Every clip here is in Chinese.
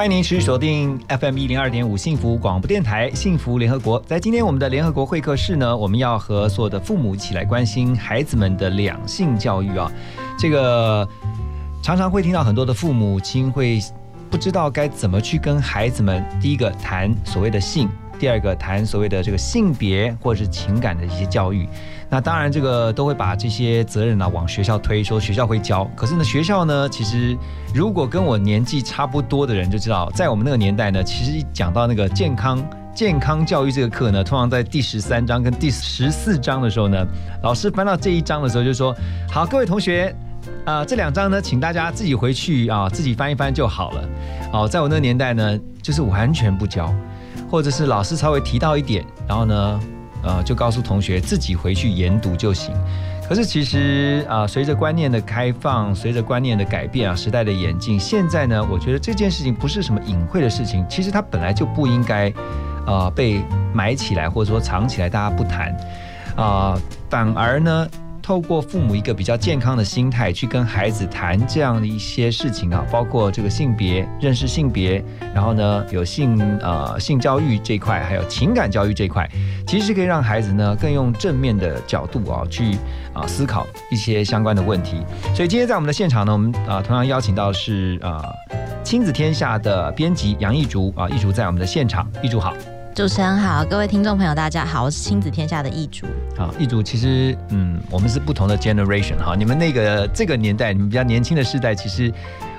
欢迎您持续锁定 FM 一零二点五幸福广播电台幸福联合国。在今天我们的联合国会客室呢，我们要和所有的父母一起来关心孩子们的两性教育啊。这个常常会听到很多的父母亲会不知道该怎么去跟孩子们，第一个谈所谓的性，第二个谈所谓的这个性别或者是情感的一些教育。那当然，这个都会把这些责任呢、往学校推，说学校会教。可是呢，学校呢，其实如果跟我年纪差不多的人就知道，在我们那个年代呢，其实一讲到那个健康健康教育这个课呢，通常在第十三章跟第十四章的时候呢，老师翻到这一章的时候就说：“好，各位同学。”啊、这两章呢，请大家自己回去啊，自己翻一翻就好了。哦，在我那个年代呢，就是完全不教，或者是老师稍微提到一点，然后呢，呃，就告诉同学自己回去研读就行。可是其实啊、随着观念的开放，随着观念的改变啊，时代的演进，现在呢，我觉得这件事情不是什么隐晦的事情，其实它本来就不应该啊、被埋起来，或者说藏起来，大家不谈啊、反而呢。透过父母一个比较健康的心态去跟孩子谈这样的一些事情啊，包括这个性别认识性别，然后呢有性呃性教育这块，还有情感教育这块，其实可以让孩子呢更用正面的角度啊去啊思考一些相关的问题。所以今天在我们的现场呢，我们啊同样邀请到是啊亲子天下的编辑杨艺竹啊，艺竹在我们的现场，艺竹好。主持人好，各位听众朋友，大家好，我是亲子天下的易主。好，一组其实，嗯，我们是不同的 generation 哈。你们那个这个年代，你们比较年轻的世代，其实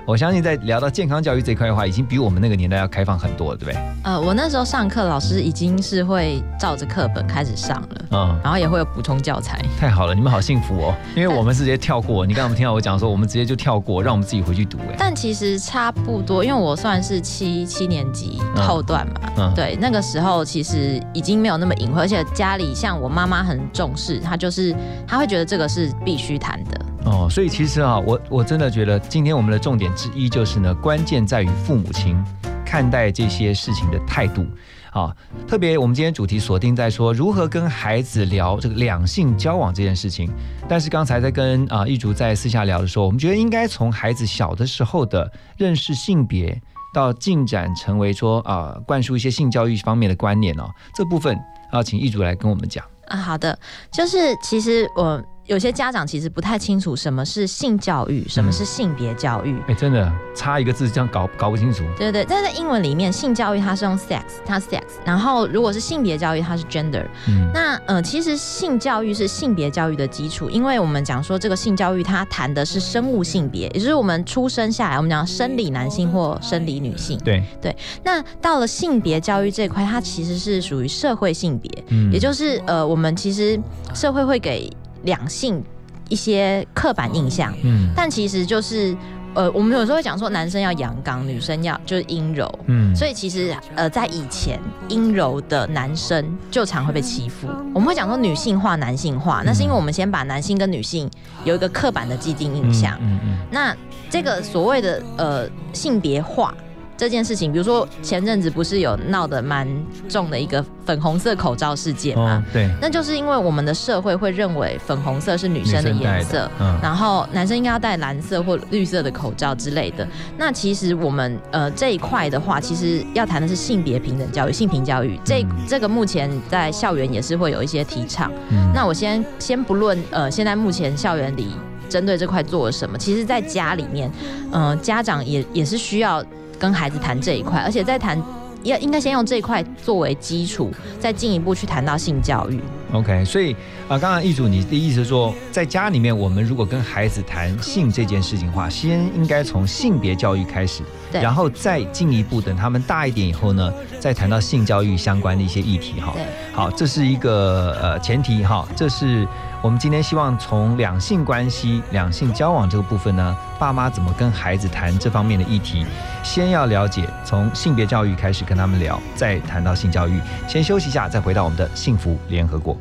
我相信在聊到健康教育这一块的话，已经比我们那个年代要开放很多了，对不对？呃，我那时候上课，老师已经是会照着课本开始上了，嗯，然后也会有补充教材。太好了，你们好幸福哦，因为我们是直接跳过。你刚刚听到我讲说，我们直接就跳过，让我们自己回去读，哎，但其实差不多，因为我算是七七年级嗯后段嘛，嗯，对，那个时候其实已经没有那么隐晦，而且家里像我妈妈很重视，她就是她会觉得这个是必须谈的。哦，所以其实啊，我我真的觉得今天我们的重点之一就是呢，关键在于父母亲看待这些事情的态度。啊，特别我们今天主题锁定在说如何跟孩子聊这个两性交往这件事情。但是刚才在跟啊一竹在私下聊的时候，我们觉得应该从孩子小的时候的认识性别，到进展成为说啊灌输一些性教育方面的观念哦，这部分啊，请一竹来跟我们讲。啊，好的，就是其实我有些家长其实不太清楚什么是性教育，什么是性别教育。哎，真的差一个字这样搞搞不清楚。对对，但在英文里面，性教育它是用 sex，它 sex，然后如果是性别教育，它是 gender。嗯那呃，其实性教育是性别教育的基础，因为我们讲说这个性教育它谈的是生物性别，也就是我们出生下来，我们讲生理男性或生理女性。对对，那到了性别教育这一块，它其实是属于社会性别，嗯也就是呃，我们其实社会会给两性一些刻板印象，嗯但其实就是呃，我们有时候会讲说男生要阳刚，女生要就是阴柔。嗯所以其实，呃，在以前，阴柔的男生就常会被欺负。我们会讲说女性化、男性化，那是因为我们先把男性跟女性有一个刻板的既定印象。嗯嗯那这个所谓的呃性别化这件事情，比如说前阵子不是有闹得蛮重的一个粉红色口罩事件嗯，吗？哦，对，那就是因为我们的社会会认为粉红色是女生的颜色，嗯然后男生应该要戴蓝色或绿色的口罩之类的。那其实我们呃这一块的话，其实要谈的是性别平等教育、性平教育。这嗯这个目前在校园也是会有一些提倡。嗯那我先先不论呃现在目前校园里针对这块做了什么，其实在家里面，呃家长也也是需要跟孩子谈这一块，而且在谈。要应该先用这一块作为基础，再进一步去谈到性教育。OK，所以啊，刚刚易主你的意思是说，在家里面，我们如果跟孩子谈性这件事情的话，先应该从性别教育开始，对然后再进一步，等他们大一点以后呢，再谈到性教育相关的一些议题哈。对，好，这是一个呃前提哈，这是我们今天希望从两性关系、两性交往这个部分呢，爸妈怎么跟孩子谈这方面的议题，先要了解从性别教育开始跟他们聊，再谈到性教育。先休息一下，再回到我们的幸福联合国。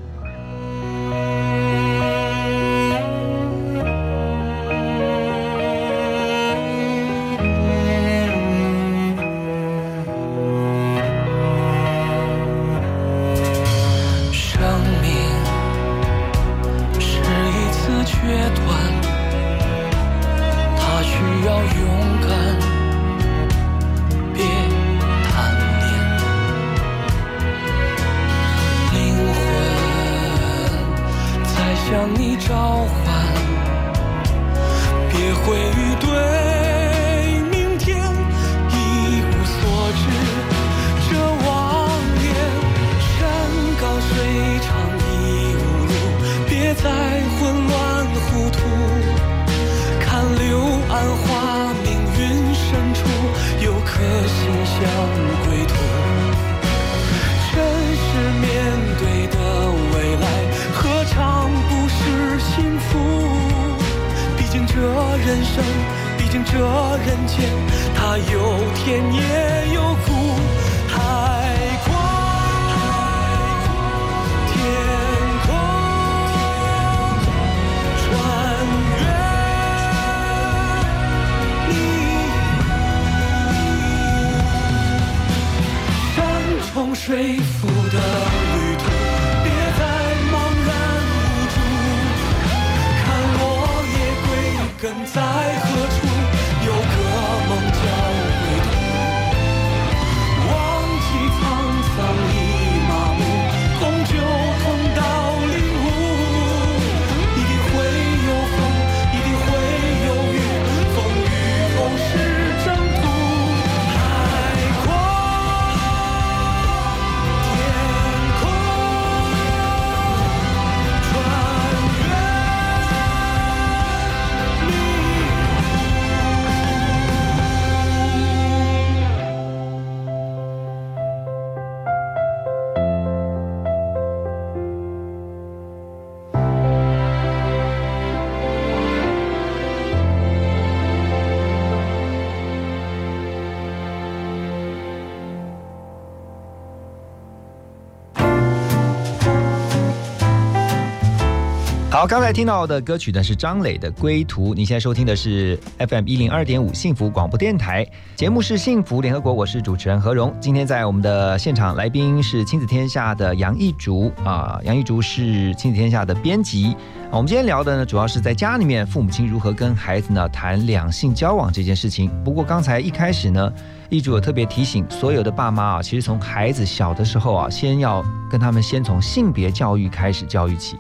好，刚才听到的歌曲呢是张磊的《归途》。你现在收听的是 FM 一零二点五幸福广播电台，节目是幸福联合国，我是主持人何荣。今天在我们的现场来宾是亲子天下的杨一竹啊，杨一竹是亲子天下的编辑。我们今天聊的呢，主要是在家里面父母亲如何跟孩子呢谈两性交往这件事情。不过刚才一开始呢，一竹有特别提醒所有的爸妈啊，其实从孩子小的时候啊，先要跟他们先从性别教育开始教育起。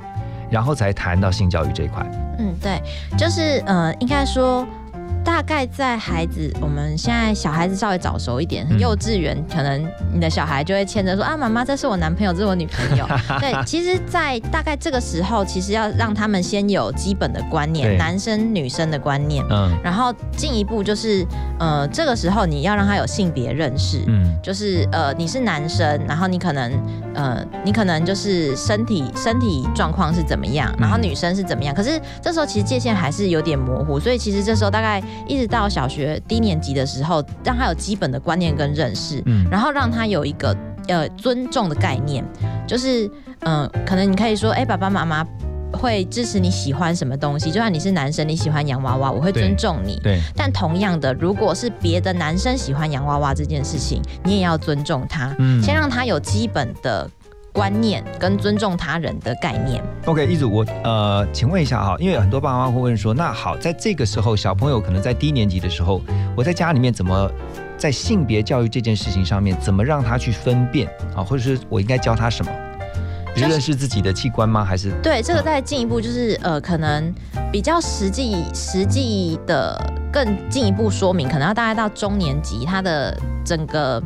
然后才谈到性教育这一块。嗯，对，就是呃，应该说。大概在孩子，我们现在小孩子稍微早熟一点，嗯。幼稚园可能你的小孩就会牵着说啊，妈妈，这是我男朋友，这是我女朋友。对，其实，在大概这个时候，其实要让他们先有基本的观念，男生女生的观念，嗯。然后进一步就是呃，这个时候你要让他有性别认识，嗯。就是呃，你是男生，然后你可能呃，你可能就是身体身体状况是怎么样，然后嗯女生是怎么样。可是这时候其实界限还是有点模糊，所以其实这时候大概一直到小学低年级的时候，让他有基本的观念跟认识，嗯然后让他有一个呃尊重的概念，就是嗯、呃可能你可以说，哎、爸爸妈妈。会支持你喜欢什么东西，就算你是男生，你喜欢洋娃娃，我会尊重你。对，但同样的，如果是别的男生喜欢洋娃娃这件事情，你也要尊重他，嗯先让他有基本的观念跟尊重他人的概念。OK，一组我呃，请问一下哈，因为很多爸妈会问说，那好，在这个时候，小朋友可能在低年级的时候，我在家里面怎么在性别教育这件事情上面，怎么让他去分辨啊，或者是我应该教他什么？就是认识自己的器官吗？还是对，这个再进一步就是呃，可能比较实际、实际的更进一步说明，可能要大概到中年级，他的整个。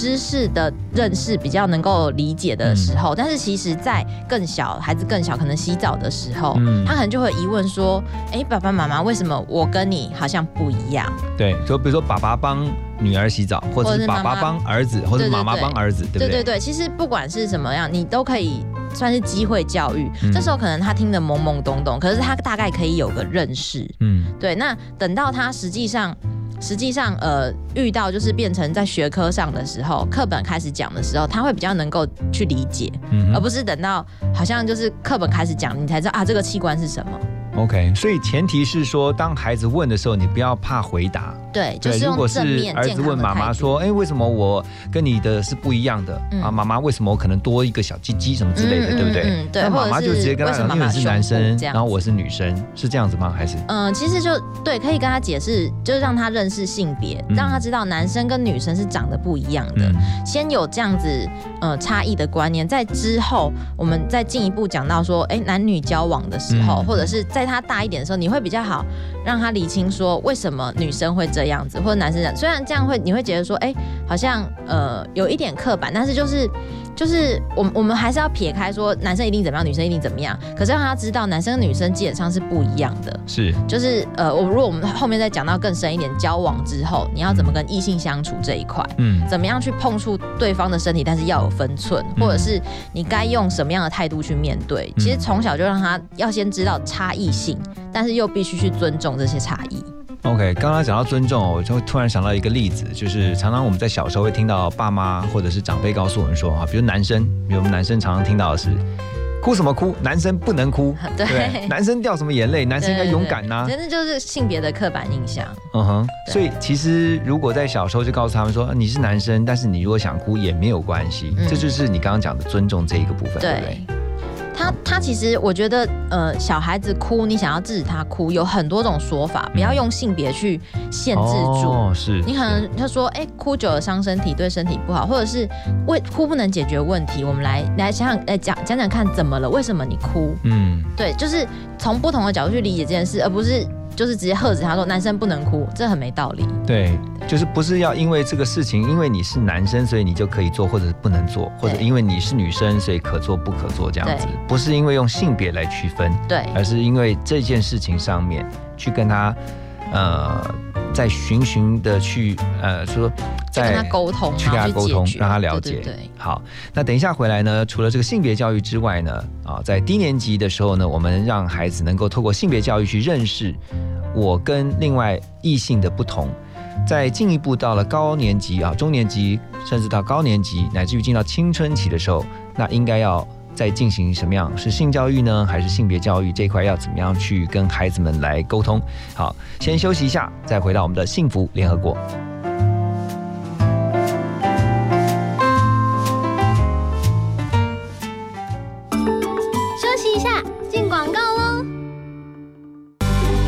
知识的认识比较能够理解的时候，但是其实在更小孩子更小，可能洗澡的时候，嗯他可能就会疑问说：“哎，爸爸妈妈，为什么我跟你好像不一样？”对，就比如说爸爸帮女儿洗澡，或者爸爸帮儿子，或者妈妈帮儿子，对不对？对对对，其实不管是什么样，你都可以算是机会教育。嗯这时候可能他听得懵懵懂懂，可是他大概可以有个认识。嗯对，那等到他实际上。实际上，呃，遇到就是变成在学科上的时候，课本开始讲的时候，他会比较能够去理解，嗯而不是等到好像就是课本开始讲，你才知道啊，这个器官是什么。，OK。所以前提是说，当孩子问的时候，你不要怕回答。对，就，是如果是用正面儿子问。妈妈说：“哎，为什么我跟你的是不一样的、嗯啊？妈妈，为什么我可能多一个小鸡鸡什么之类的，嗯对不对？”嗯嗯对那妈妈就直接跟他为什么讲，因为你是妈妈男生，然后我是女生，是这样子吗？还是？嗯，其实就对，可以跟他解释，就是让他认识性别，嗯让他知道男生跟女生是长得不一样的。嗯先有这样子呃差异的观念，在之后我们再进一步讲到说，哎，男女交往的时候，嗯或者是在他大一点的时候，你会比较好让他理清说为什么女生会这样子，或者男生这样。虽然这样会你会觉得说，哎，好像呃有一点刻板，但是就是。就是我们我们还是要撇开说男生一定怎么样，女生一定怎么样，可是让他知道男生跟女生基本上是不一样的。是就是呃，我如果我们后面再讲到更深一点，交往之后你要怎么跟异性相处这一块，嗯怎么样去碰触对方的身体，但是要有分寸，嗯或者是你该用什么样的态度去面对。其实从小就让他要先知道差异性，但是又必须去尊重这些差异。OK，刚刚讲到尊重哦，我就突然想到一个例子，就是常常我们在小时候会听到爸妈或者是长辈告诉我们说啊，比如男生，比如我们男生常常听到的是。哭什么哭？男生不能哭，对 对？男生掉什么眼泪？男生应该勇敢呐、真的就是性别的刻板印象。嗯哼，所以其实如果在小时候就告诉他们说，你是男生，但是你如果想哭也没有关系，嗯这就是你刚刚讲的尊重这一个部分，对不对对？，他他其实我觉得，呃，小孩子哭，你想要制止他哭，有很多种说法，不要用性别去限制住。哦，是，你可能他说，哎、哭久了伤身体，对身体不好，或者是为哭不能解决问题，我们来来想想，来讲讲讲看怎么了，为什么你哭？嗯，对，就是从不同的角度去理解这件事，而不是就是直接喝止他说男生不能哭，这很没道理。对，就是不是要因为这个事情，因为你是男生，所以你就可以做，或者是不能做，或者因为你是女生，所以可做不可做这样子，不是因为用性别来区分，对而是因为这件事情上面去跟他，呃，在循循的去呃说，再跟他沟通，去跟他沟通让他了解。对对对好，那等一下回来呢，除了这个性别教育之外呢，啊，在低年级的时候呢，我们让孩子能够透过性别教育去认识我跟另外异性的不同。再进一步到了高年级啊、中年级，甚至到高年级，乃至于进到青春期的时候，那应该要在进行什么样？是性教育呢，还是性别教育这块要怎么样去跟孩子们来沟通？好，先休息一下，再回到我们的幸福联合国。休息一下，进广告喽。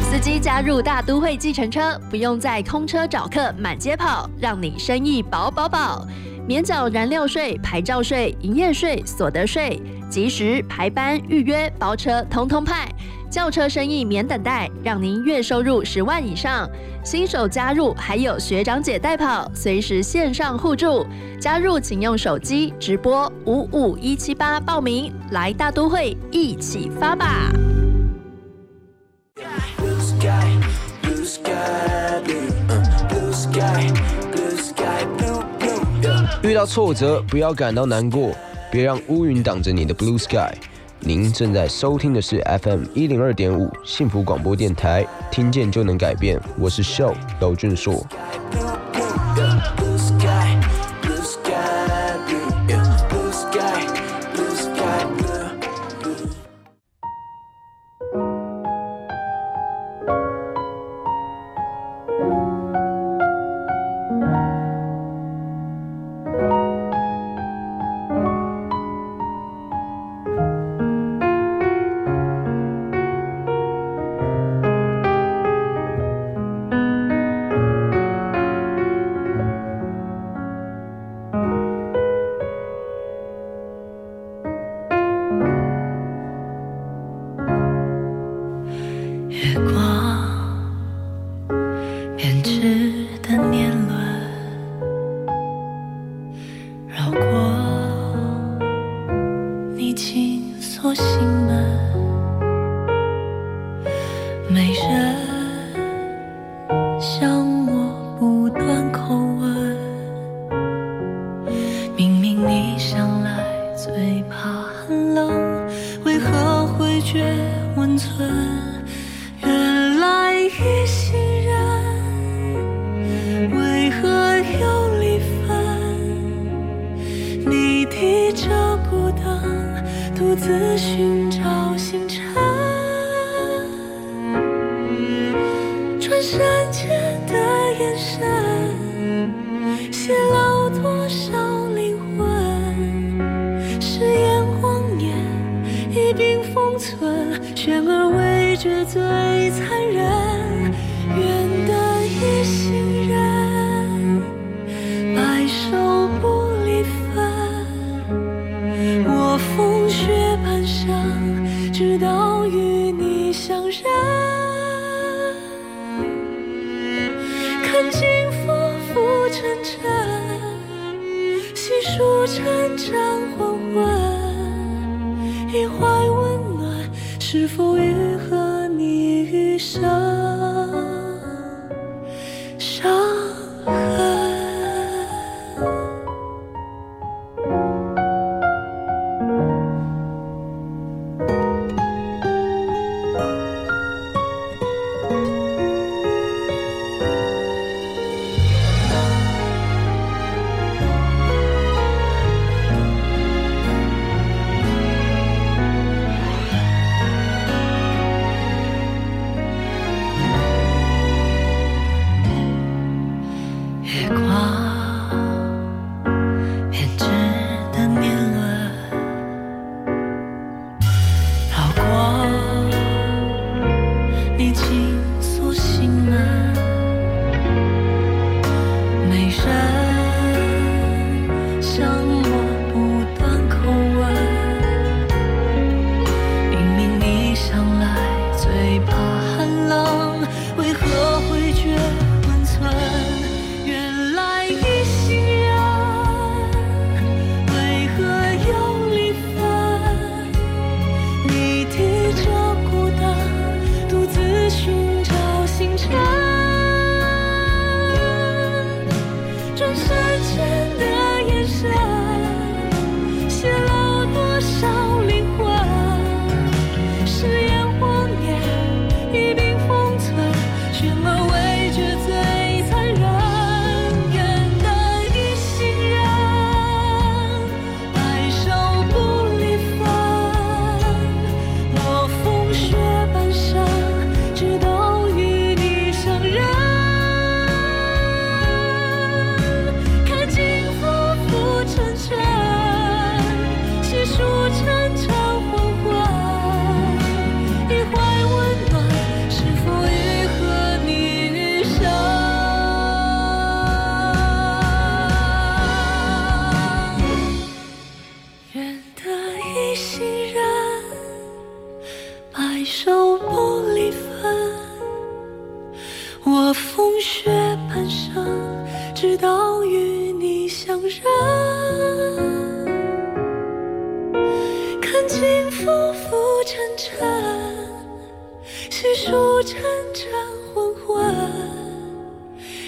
司机加入大都会计程车，不用再空车找客满街跑，让你生意饱饱饱。免缴燃料税、牌照税、营业税、所得税，及时排班预约包车，通通派。轿车生意免等待，让您月收入十万以上。新手加入还有学长姐带跑，随时线上互助。加入请用手机直播五五一七八报名，来大都会一起发吧！Sky, blue sky, blue, sky. 遇到挫折不要感到难过，别让乌云挡着你的 blue sky。您正在收听的是 FM 一零二点五幸福广播电台，听见就能改变。我是 Show 娄俊硕。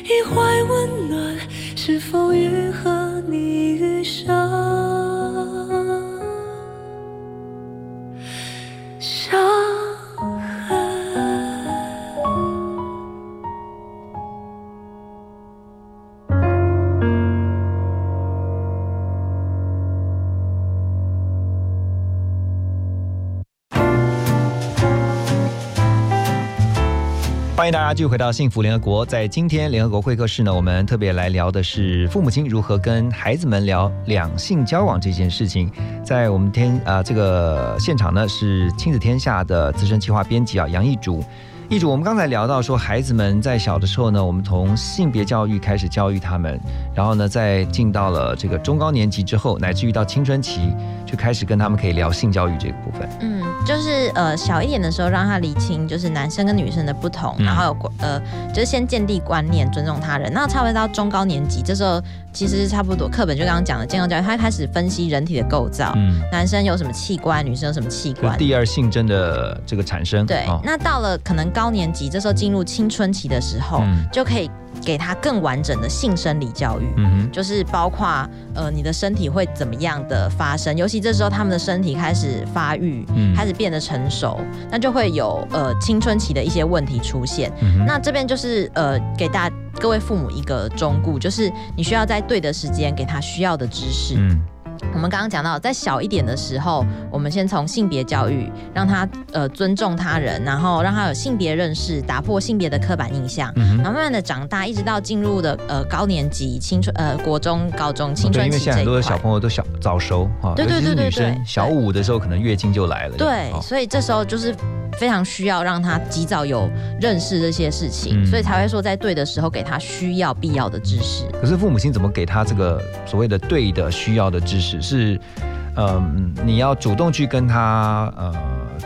一怀温暖是否愈合你余生？欢迎大家继续回到幸福联合国。在今天联合国会客室呢我们特别来聊的是父母亲如何跟孩子们聊两性交往这件事情。在我们天啊这个现场呢是亲子天下的资深企划编辑啊杨一竹。易主，我们刚才聊到说，孩子们在小的时候呢，我们从性别教育开始教育他们，然后呢，再进到了这个中高年级之后，乃至于到青春期，就开始跟他们可以聊性教育这个部分。嗯，就是呃小一点的时候，让他理清就是男生跟女生的不同，嗯然后有呃就是先建立观念，尊重他人。那差不多到中高年级，这时候其实差不多课本就刚刚讲的健康教育，他开始分析人体的构造，嗯，男生有什么器官，女生有什么器官。第二性征的这个产生。对，哦那到了可能高年级，这时候进入青春期的时候，嗯就可以给他更完整的性生理教育。嗯，就是包括呃你的身体会怎么样的发生，尤其这时候他们的身体开始发育，嗯开始变得成熟，那就会有呃青春期的一些问题出现。嗯那这边就是呃给大各位父母一个忠告，就是你需要在对的时间给他需要的知识。嗯我们刚刚讲到，在小一点的时候，我们先从性别教育，让他呃尊重他人，然后让他有性别认识，打破性别的刻板印象。嗯。然后慢慢的长大，一直到进入的呃高年级、青春呃国中、高中、青春因为现在很多的。小朋友都小早熟哈，对对对对对女生，小五的时候可能月经就来了。对，哦所以这时候就是非常需要让他及早有认识这些事情，嗯所以才会说在对的时候给他需要必要的知识。可是父母亲怎么给他这个所谓的对的需要的知识？是，嗯、你要主动去跟他呃，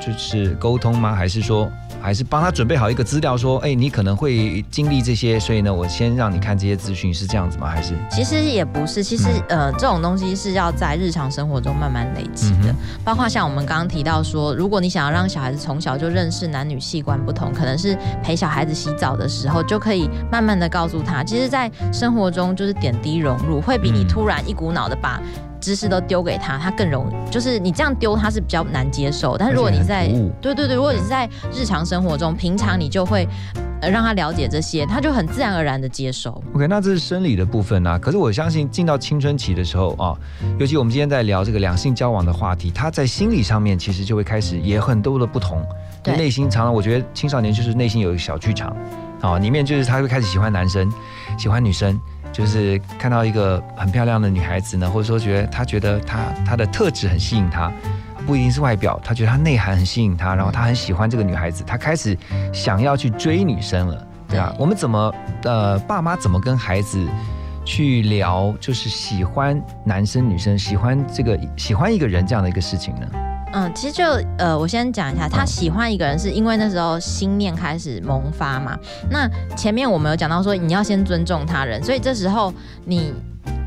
就是沟通吗？还是说，还是帮他准备好一个资料，说，哎，你可能会经历这些，所以呢，我先让你看这些资讯，是这样子吗？还是，其实也不是，其实、呃这种东西是要在日常生活中慢慢累积的，嗯包括像我们刚刚提到说，如果你想要让小孩子从小就认识男女器官不同，可能是陪小孩子洗澡的时候就可以慢慢的告诉他，其实，在生活中就是点滴融入，会比你嗯突然一股脑的把。知识都丢给他，他更容易，就是你这样丢他是比较难接受。但是如果你在对对对，如果你是在日常生活中，平常你就会呃让他了解这些，他就很自然而然的接受。OK，那这是生理的部分啊。可是我相信进到青春期的时候啊，尤其我们今天在聊这个两性交往的话题，他在心理上面其实就会开始也很多的不同。对内心常常我觉得青少年就是内心有一个小剧场啊，里面就是他会开始喜欢男生，喜欢女生。就是看到一个很漂亮的女孩子呢，或者说觉得她觉得她她的特质很吸引她，不一定是外表，她觉得她内涵很吸引她，然后她很喜欢这个女孩子，她开始想要去追女生了，对啊？我们怎么呃，爸妈怎么跟孩子去聊，就是喜欢男生女生，喜欢这个喜欢一个人这样的一个事情呢？嗯，其实就呃，我先讲一下，他嗯喜欢一个人是因为那时候心念开始萌发嘛。那前面我们有讲到说，你要先尊重他人，所以这时候你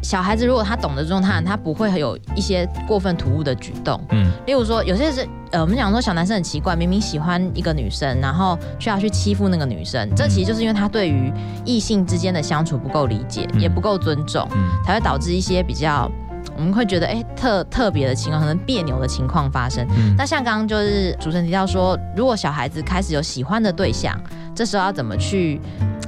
小孩子如果他懂得尊重他人，他不会有一些过分突兀的举动。嗯例如说，有些是呃，我们讲说小男生很奇怪，明明喜欢一个女生，然后却要去欺负那个女生，这其实就是因为他对于异性之间的相处不够理解，嗯也不够尊重。嗯才会导致一些比较我们会觉得哎、特特别的情况，可能别扭的情况发生。嗯那像刚刚就是主持人提到说，如果小孩子开始有喜欢的对象，这时候要怎么去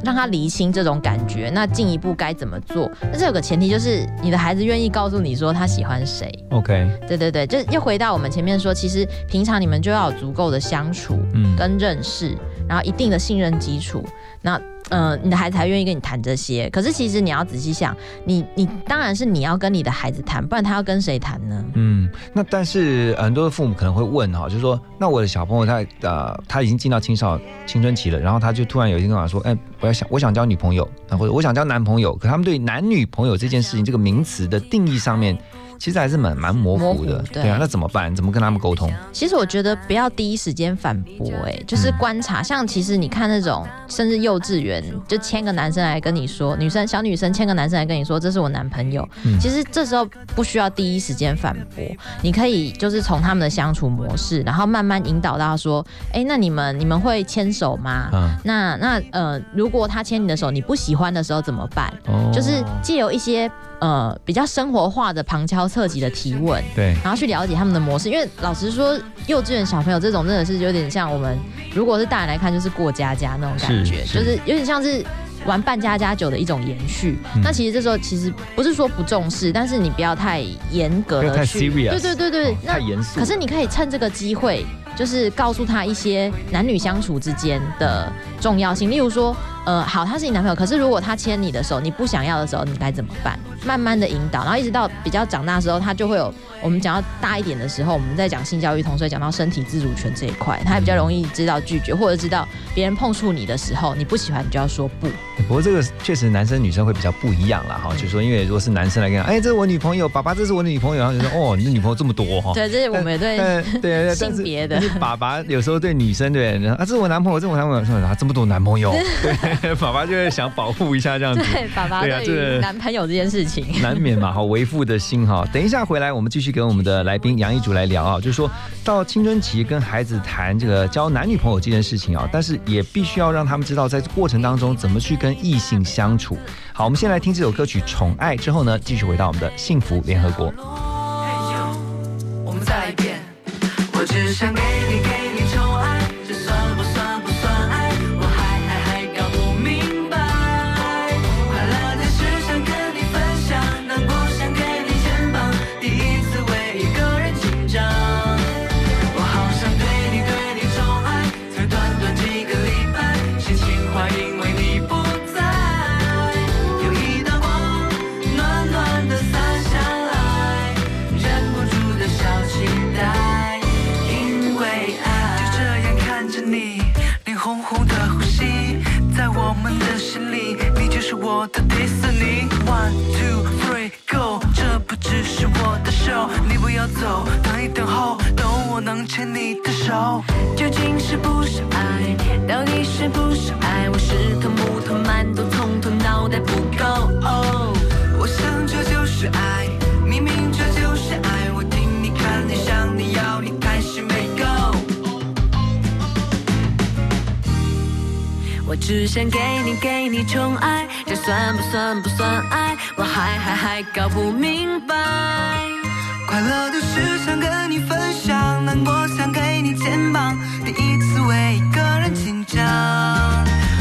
让他厘清这种感觉？那进一步该怎么做？那这有个前提就是你的孩子愿意告诉你说他喜欢谁。，OK，对对对，就又回到我们前面说，其实平常你们就要有足够的相处嗯跟认识，然后一定的信任基础。那呃，你的孩子才愿意跟你谈这些。可是其实你要仔细想，你你当然是你要跟你的孩子谈，不然他要跟谁谈呢？嗯，那但是很多的父母可能会问哈，就是说，那我的小朋友他呃他已经进到青少青春期了，然后他就突然有一天跟我说，哎，我要想我想交女朋友，或者我想交男朋友，可他们对男女朋友这件事情这个名词的定义上面，其实还是蛮蛮模糊的模糊，对对啊，那怎么办？怎么跟他们沟通？其实我觉得不要第一时间反驳，哎，就是观察。像其实你看那种，甚至幼稚园就牵个男生来跟你说，女生小女生牵个男生来跟你说，这是我男朋友。嗯其实这时候不需要第一时间反驳，你可以就是从他们的相处模式，然后慢慢引导到说，哎，那你们你们会牵手吗？嗯，那那呃，如果他牵你的手，你不喜欢的时候怎么办？哦就是借由一些呃比较生活化的旁敲侧击的提问，对，然后去了解他们的模式。因为老实说，幼稚园小朋友这种真的是有点像我们，如果是大人来看，就是过家家那种感觉，是是就是有点像是。玩扮家家酒的一种延续，嗯那其实这时候其实不是说不重视，但是你不要太严格太的去，serious 对对对对哦，那太严肃。可是你可以趁这个机会，就是告诉他一些男女相处之间的重要性。例如说，呃，好，他是你男朋友，可是如果他牵你的手，你不想要的时候，你该怎么办？慢慢的引导，然后一直到比较长大的时候，他就会有我们讲到大一点的时候，我们在讲性教育，同时也讲到身体自主权这一块，他也比较容易知道拒绝，或者知道别人碰触你的时候，你不喜欢，你就要说不。不过这个确实男生女生会比较不一样啦，哈，就是说因为如果是男生来跟哎，这是我女朋友，爸爸这是我女朋友，然后就说哦，你的女朋友这么多哈。对，这是我们对但对对，性别的但是爸爸有时候对女生对，然后啊，这是我男朋友，这是我男朋友，说啊这么多男朋友，对，爸爸就会想保护一下这样子。对爸爸对男朋友这件事情。难免嘛，好为父的心哈。等一下回来，我们继续跟我们的来宾杨一竹来聊啊，就是说到青春期跟孩子谈这个交男女朋友这件事情啊，但是也必须要让他们知道，在过程当中怎么去跟异性相处。好，我们先来听这首歌曲《宠爱》，之后呢，继续回到我们的幸福联合国。我们再来一遍。我只想给要走，等一等候，等我能牵你的手。究竟是不是爱？到底是不是爱？我是头木头馒头，从头脑袋不够。哦，我想这就是爱，明明这就是爱。我听你看你想你要你还是没够。我只想给你给你宠爱，这算不算不算爱？我还还还搞不明白。快乐的事想跟你分享，难过想给你肩膀，第一次为一个人紧张。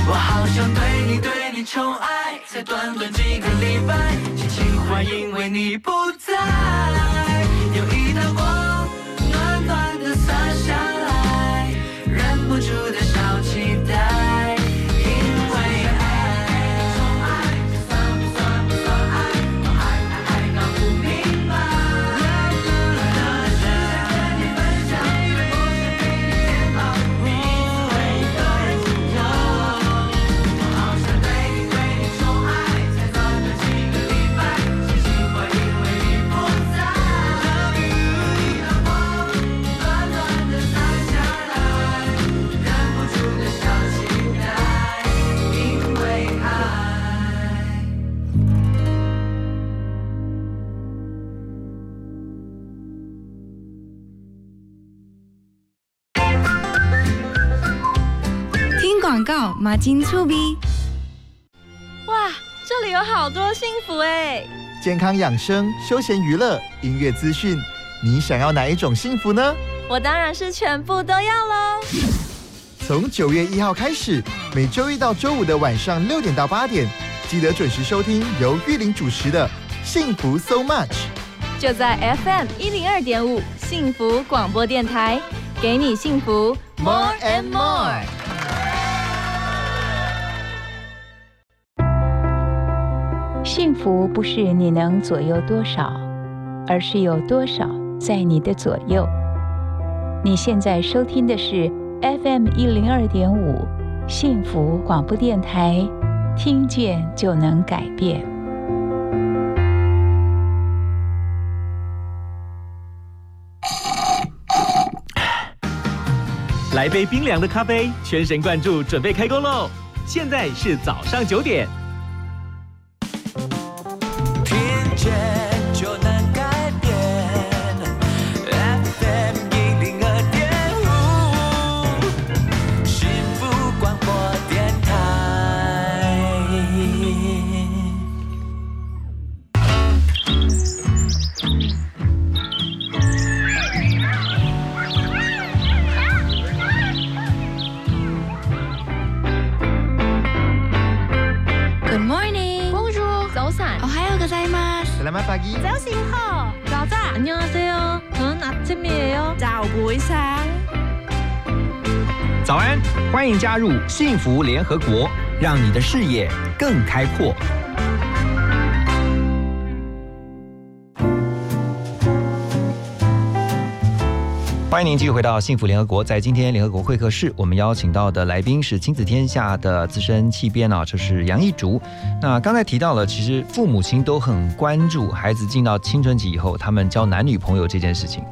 我好想对你对你宠爱，才短短几个礼拜，心情坏因为你不在。有广告，马金醋鼻。哇，这里有好多幸福哎！健康养生、休闲娱乐、音乐资讯，你想要哪一种幸福呢？我当然是全部都要喽。从九月一号开始，每周一到周五的晚上六点到八点，记得准时收听由玉林主持的《幸福 So Much》。就在 FM 一零二点五幸福广播电台，给你幸福 More and more。幸福不是你能左右多少，而是有多少在你的左右。你现在收听的是 FM 一零二点五幸福广播电台，听见就能改变。来杯冰凉的咖啡，全神贯注，准备开工喽！现在是早上九点。加入幸福联合国，让你的视野更开阔。欢迎您继续回到幸福联合国。在今天联合国会客室，我们邀请到的来宾是亲子天下的资深气编啊，就是杨一竹。那刚才提到了，其实父母亲都很关注孩子进到青春期以后，他们交男女朋友这件事情。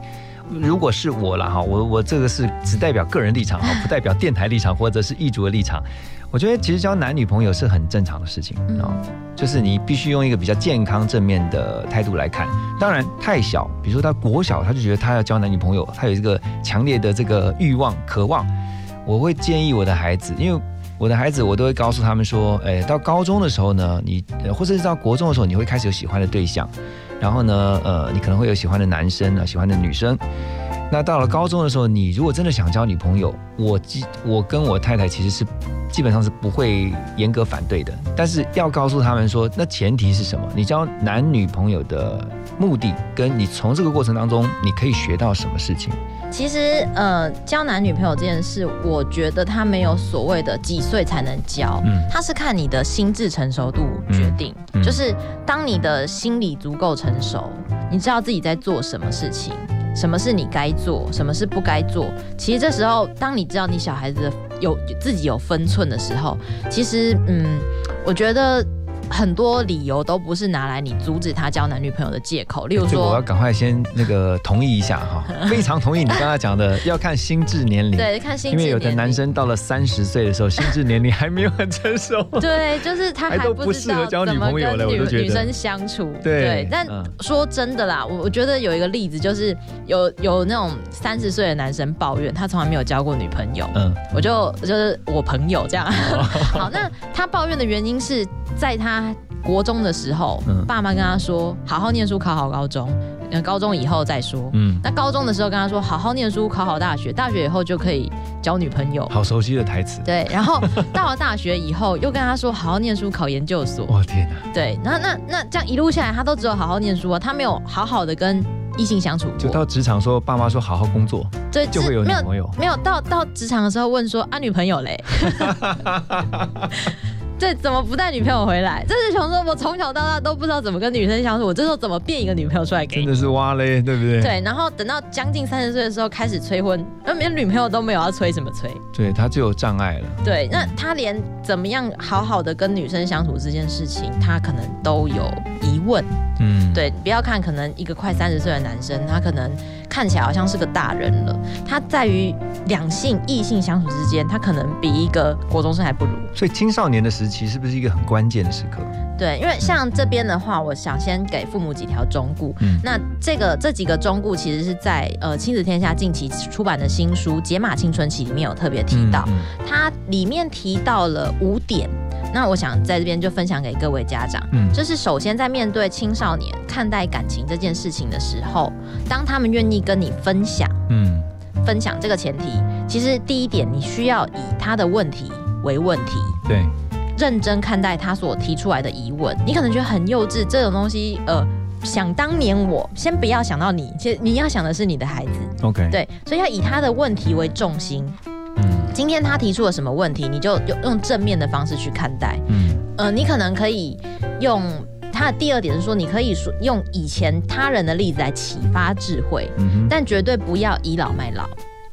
如果是我了哈，我我这个是只代表个人立场哈，不代表电台立场或者是易主的立场。我觉得其实交男女朋友是很正常的事情啊、就是你必须用一个比较健康正面的态度来看。当然太小，比如说他国小，他就觉得他要交男女朋友，他有这个强烈的这个欲望、渴望，我会建议我的孩子，因为。我的孩子，我都会告诉他们说，诶，到高中的时候呢，你或者是到国中的时候，你会开始有喜欢的对象，然后呢，呃，你可能会有喜欢的男生啊，喜欢的女生。那到了高中的时候，你如果真的想交女朋友，我基我跟我太太其实是基本上是不会严格反对的，但是要告诉他们说，那前提是什么？你交男女朋友的目的，跟你从这个过程当中，你可以学到什么事情？其实，呃，交男女朋友这件事，我觉得他没有所谓的几岁才能交，嗯他是看你的心智成熟度决定。嗯嗯就是当你的心理足够成熟，你知道自己在做什么事情，什么是你该做，什么是不该做。其实这时候，当你知道你小孩子有自己有分寸的时候，其实，嗯，我觉得。很多理由都不是拿来你阻止他交男女朋友的借口，例如说这个我要，赶快先那个同意一下哈，非常同意你刚才讲的，要看心智年龄。对，看心智年因为有的男生到了三十岁的时候，心智年龄还没有很成熟。对，就是他还都不适合交女朋友跟了我都觉得女女生相处。对但嗯说真的啦，我我觉得有一个例子，就是有有那种三十岁的男生抱怨他从来没有交过女朋友，嗯，我就就是我朋友这样。好，那他抱怨的原因是在他国中的时候，嗯爸妈跟他说好好念书，考好高中，嗯，高中以后再说。嗯，那高中的时候跟他说好好念书，考好大学，大学以后就可以交女朋友。好熟悉的台词。对，然后 到了大学以后，又跟他说好好念书，考研究所。哇天哪，对，那那那这样一路下来，他都只有好好念书啊，他没有好好的跟异性相处过。就到职场说，爸妈说好好工作，对，就会有没女朋友。没有到到职场的时候问说啊女朋友嘞，对，怎么不带女朋友回来？这是熊说，我从小到大都不知道怎么跟女生相处，我这时候怎么变一个女朋友出来给你？真的是挖嘞，对不对？对，然后等到将近三十岁的时候开始催婚，那连女朋友都没有要催什么催？对，他就有障碍了。对，那他连怎么样好好的跟女生相处这件事情，他可能都有疑问。嗯，对，不要看可能一个快三十岁的男生，他可能看起来好像是个大人了，他在于两性异性相处之间，他可能比一个国中生还不如。所以青少年的时期是不是一个很关键的时刻？对，因为像这边的话，我想先给父母几条忠告。嗯那这个这几个忠告其实是在呃亲子天下近期出版的新书《解码青春期》里面有特别提到，嗯它里面提到了五点。那我想在这边就分享给各位家长，嗯就是首先在面对青少年看待感情这件事情的时候，当他们愿意跟你分享嗯分享这个前提，其实第一点你需要以他的问题为问题，对，认真看待他所提出来的疑问。你可能觉得很幼稚，这种东西，呃，想当年我先不要想到你，其实你要想的是你的孩子，，OK，，对，所以要以他的问题为重心。嗯今天他提出了什么问题，你就用用正面的方式去看待。嗯呃，你可能可以用他的第二点是说，你可以说用以前他人的例子来启发智慧，嗯，但绝对不要倚老卖老。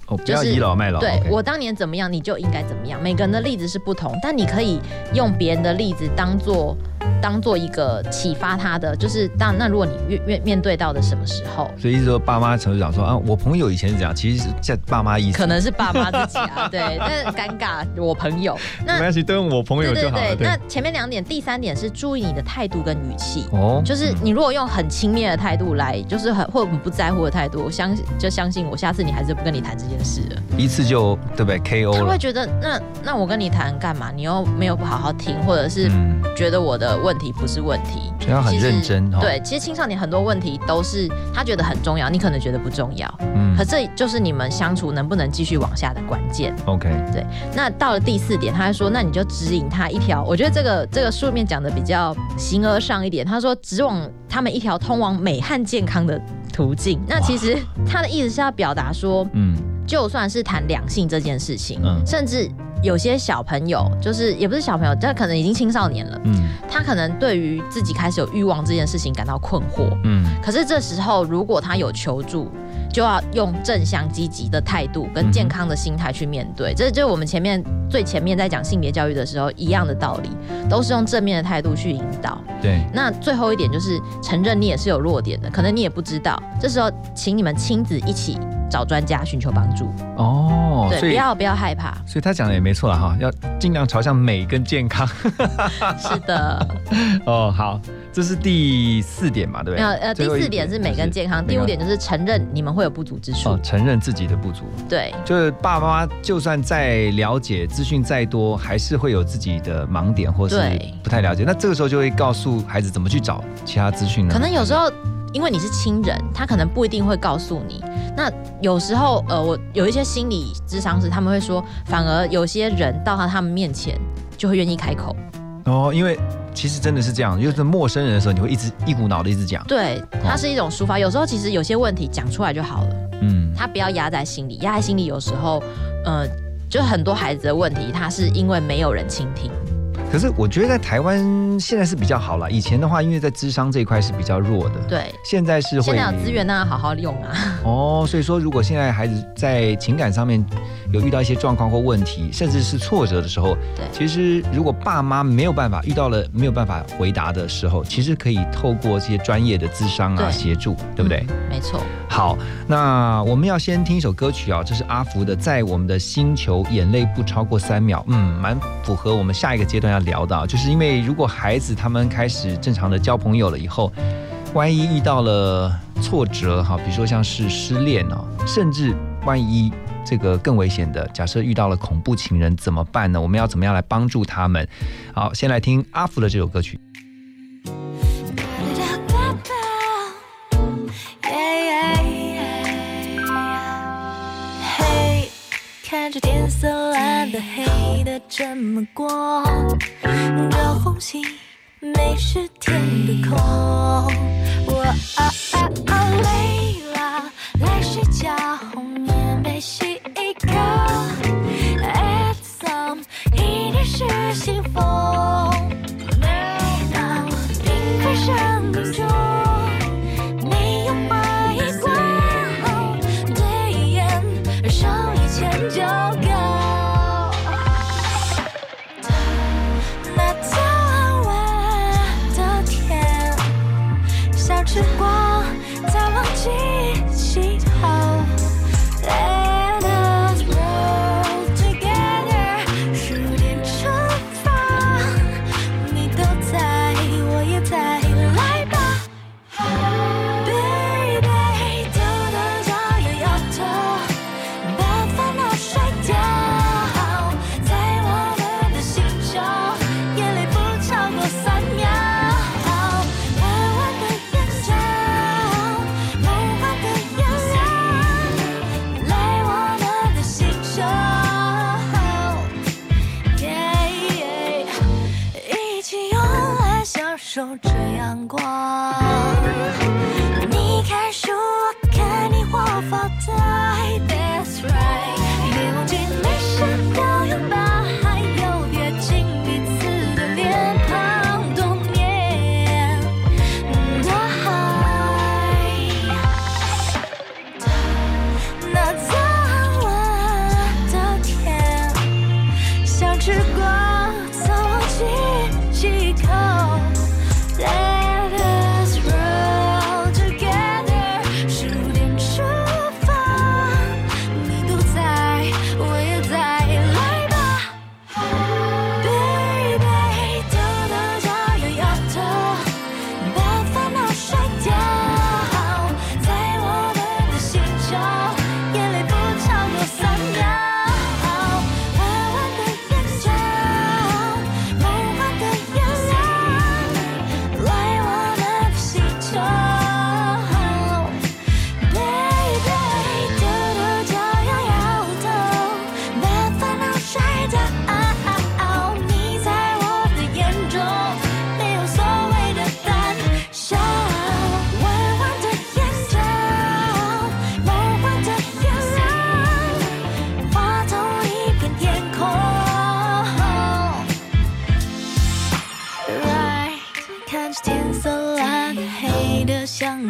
哦，不要倚老卖老。对我当年怎么样，你就应该怎么样。每个人的例子是不同，但你可以用别人的例子当做当做一个启发他的，就是当那如果你面面面对到的什么时候，所以说，爸妈常讲说啊，我朋友以前是这样，其实是在爸妈意思，可能是爸妈自己啊，对，但是尴尬，我朋友那。没关系，都用我朋友就好了。对，那前面两点，第三点是注意你的态度跟语气。哦就是你如果用很轻蔑的态度来，就是很或很不在乎的态度，我相就相信我，下次你还是不跟你谈这件事了。一次就对不对？KO 了。他会觉得那那我跟你谈干嘛？你又没有不好好听，或者是嗯觉得我的问题不是问题，所以要很认真哦对，其实青少年很多问题都是他觉得很重要，你可能觉得不重要，嗯。可这就是你们相处能不能继续往下的关键。，OK，对那到了第四点，他还说，那你就指引他一条，我觉得这个这个书里面讲的比较形而上一点，他说指往他们一条通往美和健康的途径。那其实他的意思是要表达说，嗯。就算是谈两性这件事情，嗯。甚至有些小朋友，就是也不是小朋友，他可能已经青少年了，嗯他可能对于自己开始有欲望这件事情感到困惑。嗯可是这时候，如果他有求助，就要用正向积极的态度跟健康的心态去面对。这就是我们前面最前面在讲性别教育的时候一样的道理，都是用正面的态度去引导。对，那最后一点就是承认你也是有弱点的，可能你也不知道。这时候，请你们亲子一起找专家寻求帮助。哦，对，不要不要害怕。所以他讲的也没错了哈，要尽量朝向美跟健康。是的，哦，好，这是第四点嘛，对不对？没有呃，第四点是美跟健康，第五点就是承认你们会有不足之处。哦，承认自己的不足。对，就是爸爸妈妈就算再了解资讯再多，还是会有自己的盲点或是不太了解。那这个时候就会告诉孩子怎么去找其他资讯呢？可能有时候因为你是亲人，他可能不一定会告诉你。那有时候呃，我有一些心理智商师，他们会说，反而有些人到他他们面前就会愿意开口。哦，因为其实真的是这样，就是陌生人的时候，你会一直一股脑的一直讲。对，它是一种抒发。有时候其实有些问题讲出来就好了，嗯，他不要压在心里，压在心里有时候呃，就很多孩子的问题，他是因为没有人倾听。可是我觉得在台湾现在是比较好了，以前的话，因为在智商这一块是比较弱的。对，现在是会现在有资源，那好好用啊。哦，所以说如果现在孩子在情感上面有遇到一些状况或问题，甚至是挫折的时候，对，其实如果爸妈没有办法遇到了没有办法回答的时候，其实可以透过这些专业的智商啊协助，对不对？嗯没错。好，那我们要先听一首歌曲啊，这是阿福的《在我们的星球，眼泪不超过三秒》，嗯，蛮符合我们下一个阶段要聊的啊，就是因为如果孩子他们开始正常的交朋友了以后，万一遇到了挫折哈，比如说像是失恋哦，甚至万一这个更危险的，假设遇到了恐怖情人怎么办呢？我们要怎么样来帮助他们？好，先来听阿福的这首歌曲。着天色蓝的黑的这么过，这红星没是天的空。我啊啊啊累了，来睡觉，红棉被洗一个，It's some 一定是幸福。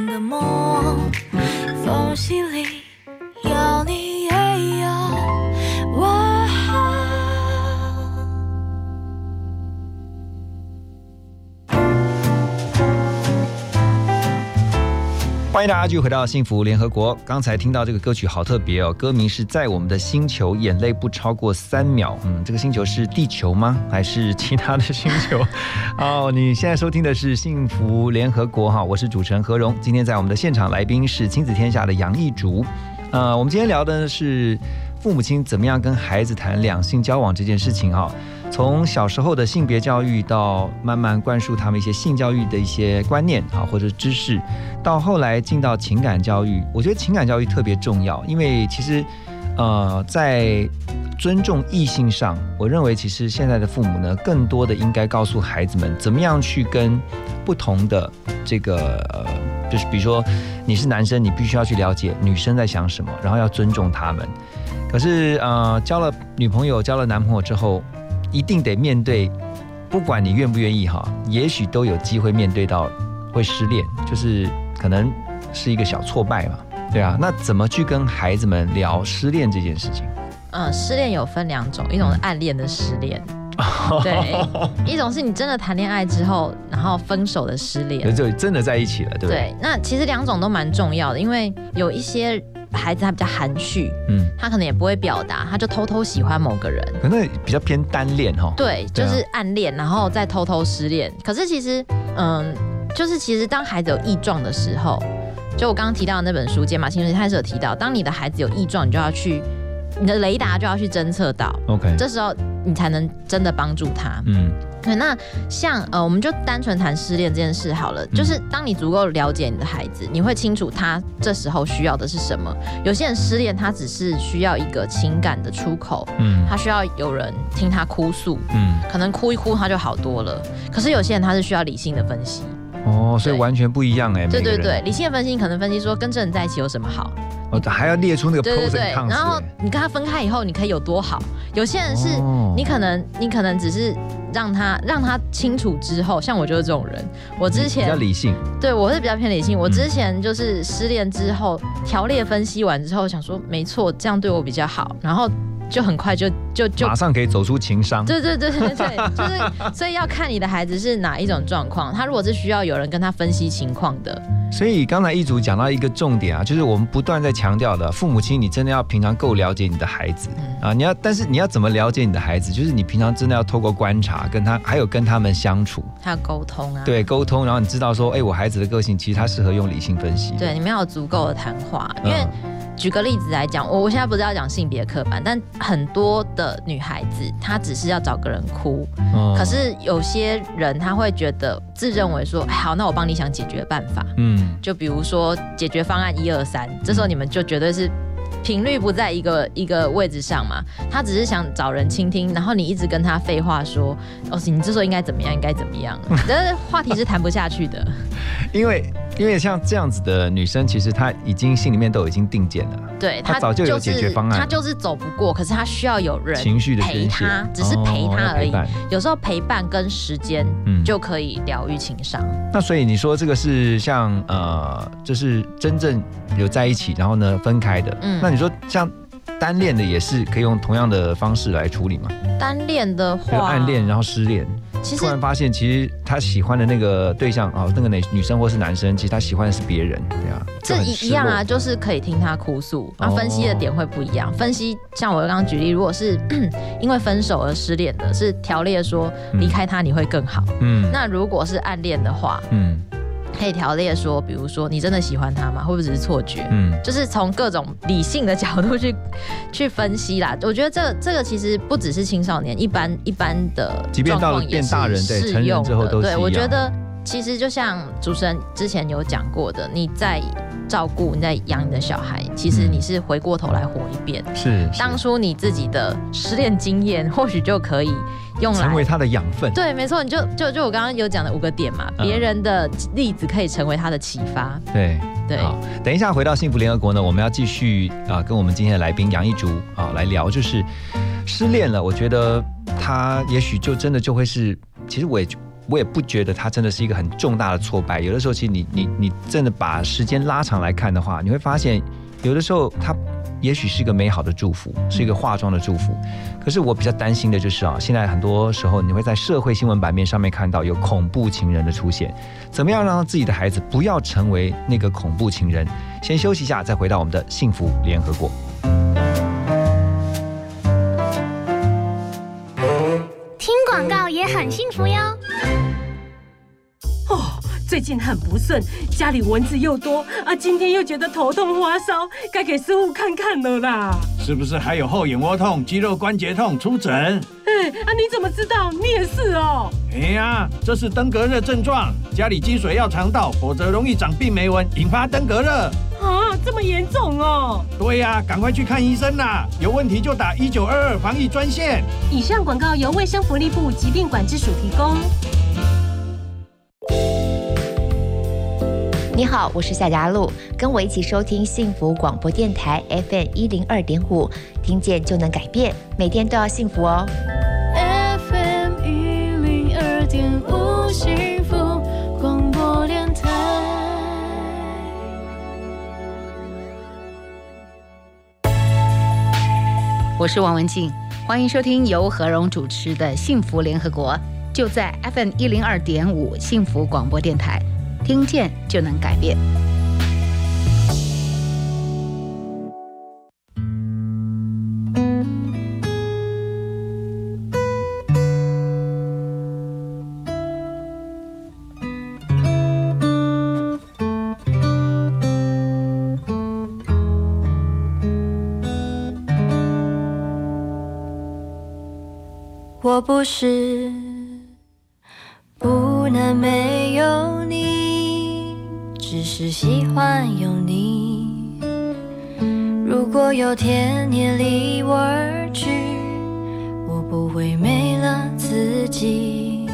的梦缝隙里迎大家继续回到幸福联合国。刚才听到这个歌曲好特别哦，歌名是在我们的星球，眼泪不超过三秒。嗯，这个星球是地球吗？还是其他的星球？哦，你现在收听的是幸福联合国哈，我是主持人何荣。今天在我们的现场来宾是亲子天下的杨艺竹。呃，我们今天聊的是父母亲怎么样跟孩子谈两性交往这件事情哈。从小时候的性别教育，到慢慢灌输他们一些性教育的一些观念啊，或者知识，到后来进到情感教育，我觉得情感教育特别重要，因为其实，呃，在尊重异性上，我认为其实现在的父母呢，更多的应该告诉孩子们，怎么样去跟不同的这个呃，就是比如说你是男生，你必须要去了解女生在想什么，然后要尊重他们。可是呃，交了女朋友、交了男朋友之后，一定得面对，不管你愿不愿意哈，也许都有机会面对到会失恋，就是可能是一个小挫败嘛，对啊。那怎么去跟孩子们聊失恋这件事情？嗯，失恋有分两种，一种是暗恋的失恋，对，一种是你真的谈恋爱之后，然后分手的失恋，就真的在一起了，对不对？对，那其实两种都蛮重要的，因为有一些孩子他比较含蓄，嗯，他可能也不会表达，他就偷偷喜欢某个人，可能比较偏单恋哈。对，就是暗恋，然后再偷偷失恋。可是其实，嗯，就是其实当孩子有异状的时候，就我刚刚提到的那本书《解码青春期》，它是有提到，当你的孩子有异状，你就要去，你的雷达就要去侦测到，OK，这时候你才能真的帮助他。嗯对，那像呃，我们就单纯谈失恋这件事好了。嗯就是当你足够了解你的孩子，你会清楚他这时候需要的是什么。有些人失恋，他只是需要一个情感的出口，嗯他需要有人听他哭诉，嗯，可能哭一哭他就好多了。可是有些人他是需要理性的分析，哦，所以完全不一样哎。对对对，，理性的分析你可能分析说跟这人在一起有什么好，哦，还要列出那个对 pros 对 and 对，cons 然后哎你跟他分开以后，你可以有多好。有些人是哦你可能你可能只是让他让他清楚之后，像我就是这种人，我之前比较理性，对我是比较偏理性，我嗯。之前就是失恋之后条列分析完之后，想说没错，这样对我比较好，然后就很快就就就马上可以走出情商。对对对对对，就是所以要看你的孩子是哪一种状况。他如果是需要有人跟他分析情况的，所以刚才一组讲到一个重点啊，就是我们不断在强调的，父母亲你真的要平常够了解你的孩子嗯啊，你要，但是你要怎么了解你的孩子？就是你平常真的要透过观察，跟他还有跟他们相处，还有沟通啊，对沟通，然后你知道说，哎，我孩子的个性其实他适合用理性分析。对，你们要有足够的谈话，因为。嗯举个例子来讲，我我现在不是要讲性别刻板，但很多的女孩子她只是要找个人哭，嗯可是有些人他会觉得自认为说，哎好，那我帮你想解决办法，嗯，就比如说解决方案一二三，这时候你们就绝对是频率不在一个一个位置上嘛。他只是想找人倾听，然后你一直跟他废话说，哦，你这时候应该怎么样，应该怎么样，但是话题是谈不下去的。因为因为像这样子的女生，其实她已经心里面都已经定见了。对她早就有解决方案她就是走不过，可是她需要有人情绪的陪宣泄，只是陪她而已。有时候陪伴跟时间嗯就可以疗愈情伤。那所以你说这个是像呃，就是真正有在一起，然后呢分开的。嗯那你说像单恋的也是可以用同样的方式来处理吗？单恋的话，暗恋，然后失恋，其实突然发现其实他喜欢的那个对象哦，那个女女生或是男生，其实他喜欢的是别人，对啊，这一一样啊，就是可以听他哭诉，然后分析的点会不一样。哦分析像我刚刚举例，如果是 因为分手而失恋的，是条列说离开他你会更好。嗯那如果是暗恋的话，嗯可以条列说，比如说你真的喜欢他吗？会不会只是错觉？嗯就是从各种理性的角度去去分析啦。我觉得这这个其实不只是青少年，一般一般的即便到了状况也是变大人对成人适用的对，之后都是一样我觉得其实就像主持人之前有讲过的，你在照顾、你在养你的小孩，其实嗯你是回过头来活一遍。是是当初你自己的失恋经验，或许就可以用来成为他的养分。对，没错，你就就就我刚刚有讲的五个点嘛，嗯别人的例子可以成为他的启发。对对好，等一下回到幸福联合国呢，我们要继续啊、跟我们今天的来宾杨一竹啊、来聊，就是失恋了。我觉得他也许就真的就会是，其实我也我也不觉得他真的是一个很重大的挫败。有的时候，其实你你你真的把时间拉长来看的话，你会发现有的时候它也许是一个美好的祝福，是一个化妆的祝福。可是我比较担心的就是啊，现在很多时候你会在社会新闻版面上面看到有恐怖情人的出现，怎么样让自己的孩子不要成为那个恐怖情人？先休息一下，再回到我们的幸福联合国。很幸福哟。哦，最近很不顺，家里蚊子又多啊，今天又觉得头痛发烧，该给师傅看看了啦。是不是还有后眼窝痛、肌肉关节痛？出诊。哎，啊，你怎么知道？你也是哦。哎呀，这是登革热症状，家里积水要肠道，否则容易长病媒蚊，引发登革热。啊，这么严重哦。对呀，赶快去看医生啦！有问题就打一九二二防疫专线。以上广告由卫生福利部疾病管制署提供。你好，我是夏佳璐，跟我一起收听幸福广播电台 FM 一零二点五，听见就能改变，每天都要幸福哦。FM 一零二点五我是王文静，欢迎收听由何荣主持的《幸福联合国》，就在 FM 一零二点五幸福广播电台，听见就能改变。是不能没有你，只是喜欢有你。如果有天你离我而去，我不会没了自己。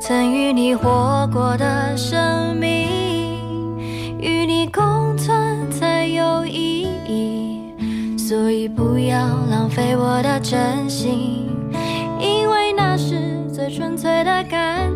曾与你活过的生命，与你共存才有意义。所以不要浪费我的真心。的感觉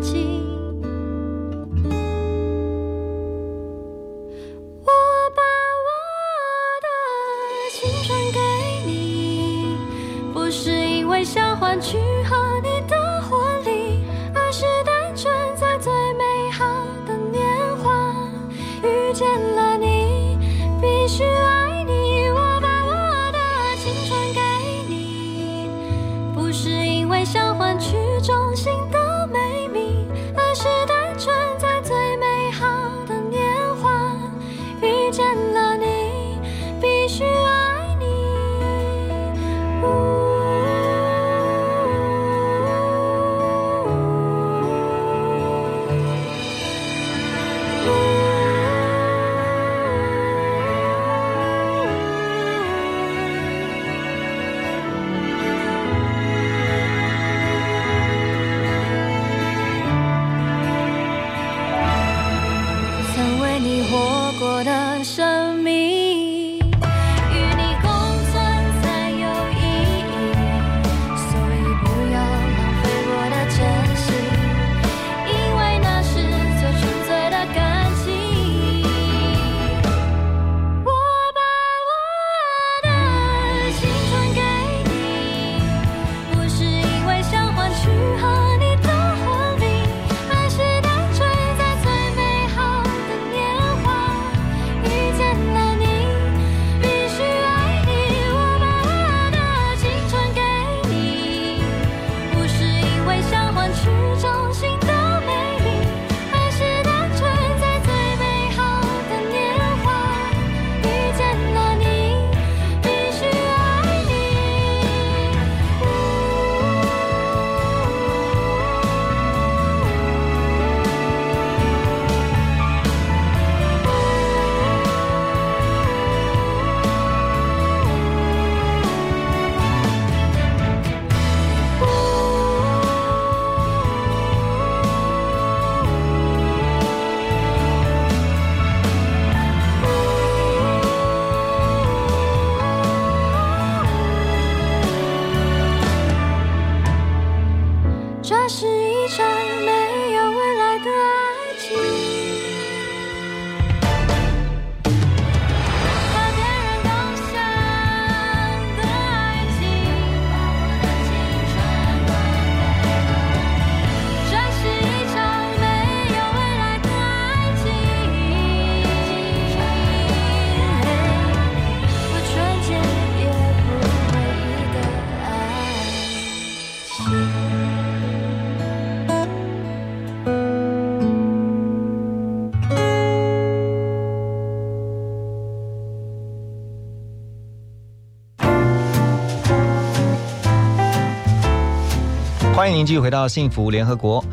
欢迎您继续回到幸福联合国。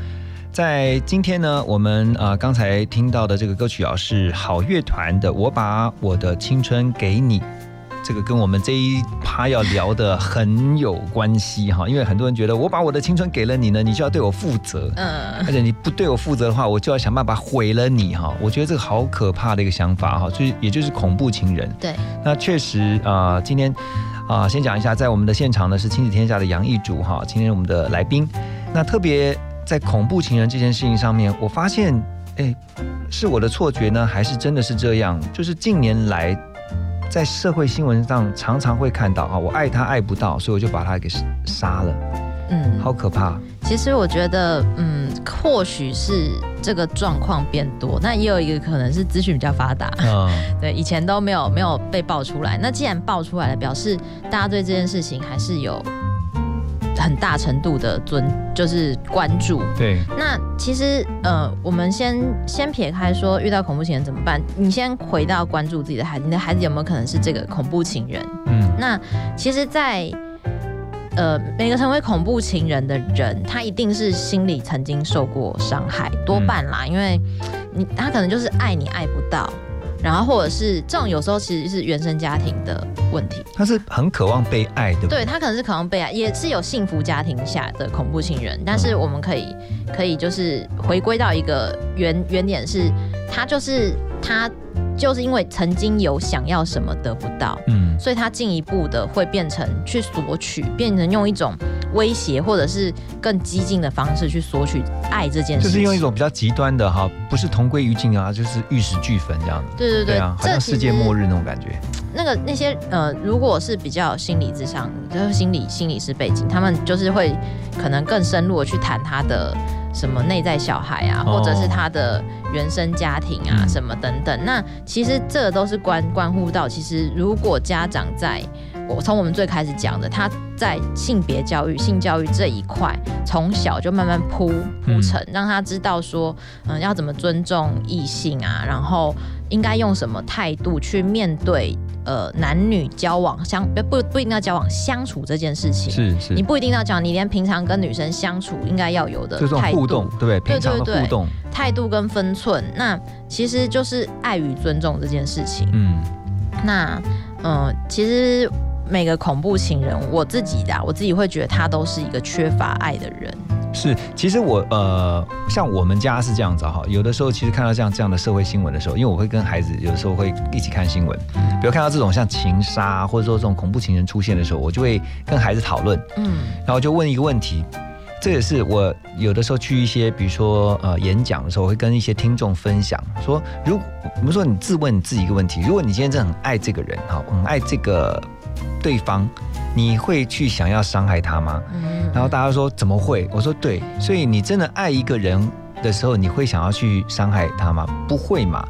在今天呢，我们啊、呃刚才听到的这个歌曲啊，是好乐团的《我把我的青春给你》。这个跟我们这一趴要聊的很有关系哈，因为很多人觉得我把我的青春给了你呢，你就要对我负责，嗯而且你不对我负责的话，我就要想办法毁了你哈。我觉得这个好可怕的一个想法哈，就是也就是恐怖情人。对，那确实啊、呃今天啊、先讲一下，在我们的现场呢是亲子天下的杨艺竹哈，今天我们的来宾。那特别在恐怖情人这件事情上面，我发现，哎，是我的错觉呢，还是真的是这样？就是近年来在社会新闻上常常会看到啊，我爱他爱不到，所以我就把他给杀了，嗯，好可怕。其实我觉得，嗯，或许是这个状况变多，那也有一个可能是资讯比较发达，嗯，对，以前都没有没有被爆出来。那既然爆出来了，表示大家对这件事情还是有很大程度的尊，就是关注。对，那其实呃，我们先先撇开说遇到恐怖情人怎么办，你先回到关注自己的孩子，你的孩子有没有可能是这个恐怖情人？嗯，那其实在，呃每个成为恐怖情人的人，他一定是心里曾经受过伤害，多半啦，因为你他可能就是爱你爱不到。然后，或者是这种有时候其实是原生家庭的问题，他是很渴望被爱，的？对他可能是渴望被爱，也是有幸福家庭下的恐怖情人，但是我们可以可以就是回归到一个原原点是，他就是他就是因为曾经有想要什么得不到，嗯，所以他进一步的会变成去索取，变成用一种威胁或者是更激进的方式去索取爱这件事情，就是用一种比较极端的哈，不是同归于尽啊，就是玉石俱焚这样子。对对对啊，好像世界末日那种感觉。那个那些呃，如果是比较有心理智商，就是心理心理师背景，他们就是会可能更深入的去谈他的什么内在小孩啊，哦或者是他的原生家庭啊、嗯什么等等。那其实这都是关关乎到，其实如果家长在我从我们最开始讲的，他在性别教育、性教育这一块，从小就慢慢铺铺成，让他知道说，嗯，要怎么尊重异性啊，然后应该用什么态度去面对。呃，男女交往相不不不一定要交往相处这件事情，是是你不一定要讲，你连平常跟女生相处应该要有的态度互动，对不对？平常的对对互动，态度跟分寸，那其实就是爱与尊重这件事情。嗯，那嗯、呃其实每个恐怖情人，我自己的啊、我自己会觉得他都是一个缺乏爱的人。是。其实我呃，像我们家是这样子哈，有的时候其实看到这样这样的社会新闻的时候，因为我会跟孩子有的时候会一起看新闻，比如看到这种像情杀啊或者说这种恐怖情人出现的时候，我就会跟孩子讨论，嗯然后就问一个问题。这也是我有的时候去一些，比如说呃演讲的时候，我会跟一些听众分享说，如果我们说你自问你自己一个问题，如果你今天真的很爱这个人，哈，很爱这个对方，你会去想要伤害他吗？嗯，然后大家说怎么会？我说对，所以你真的爱一个人的时候，你会想要去伤害他吗？不会嘛。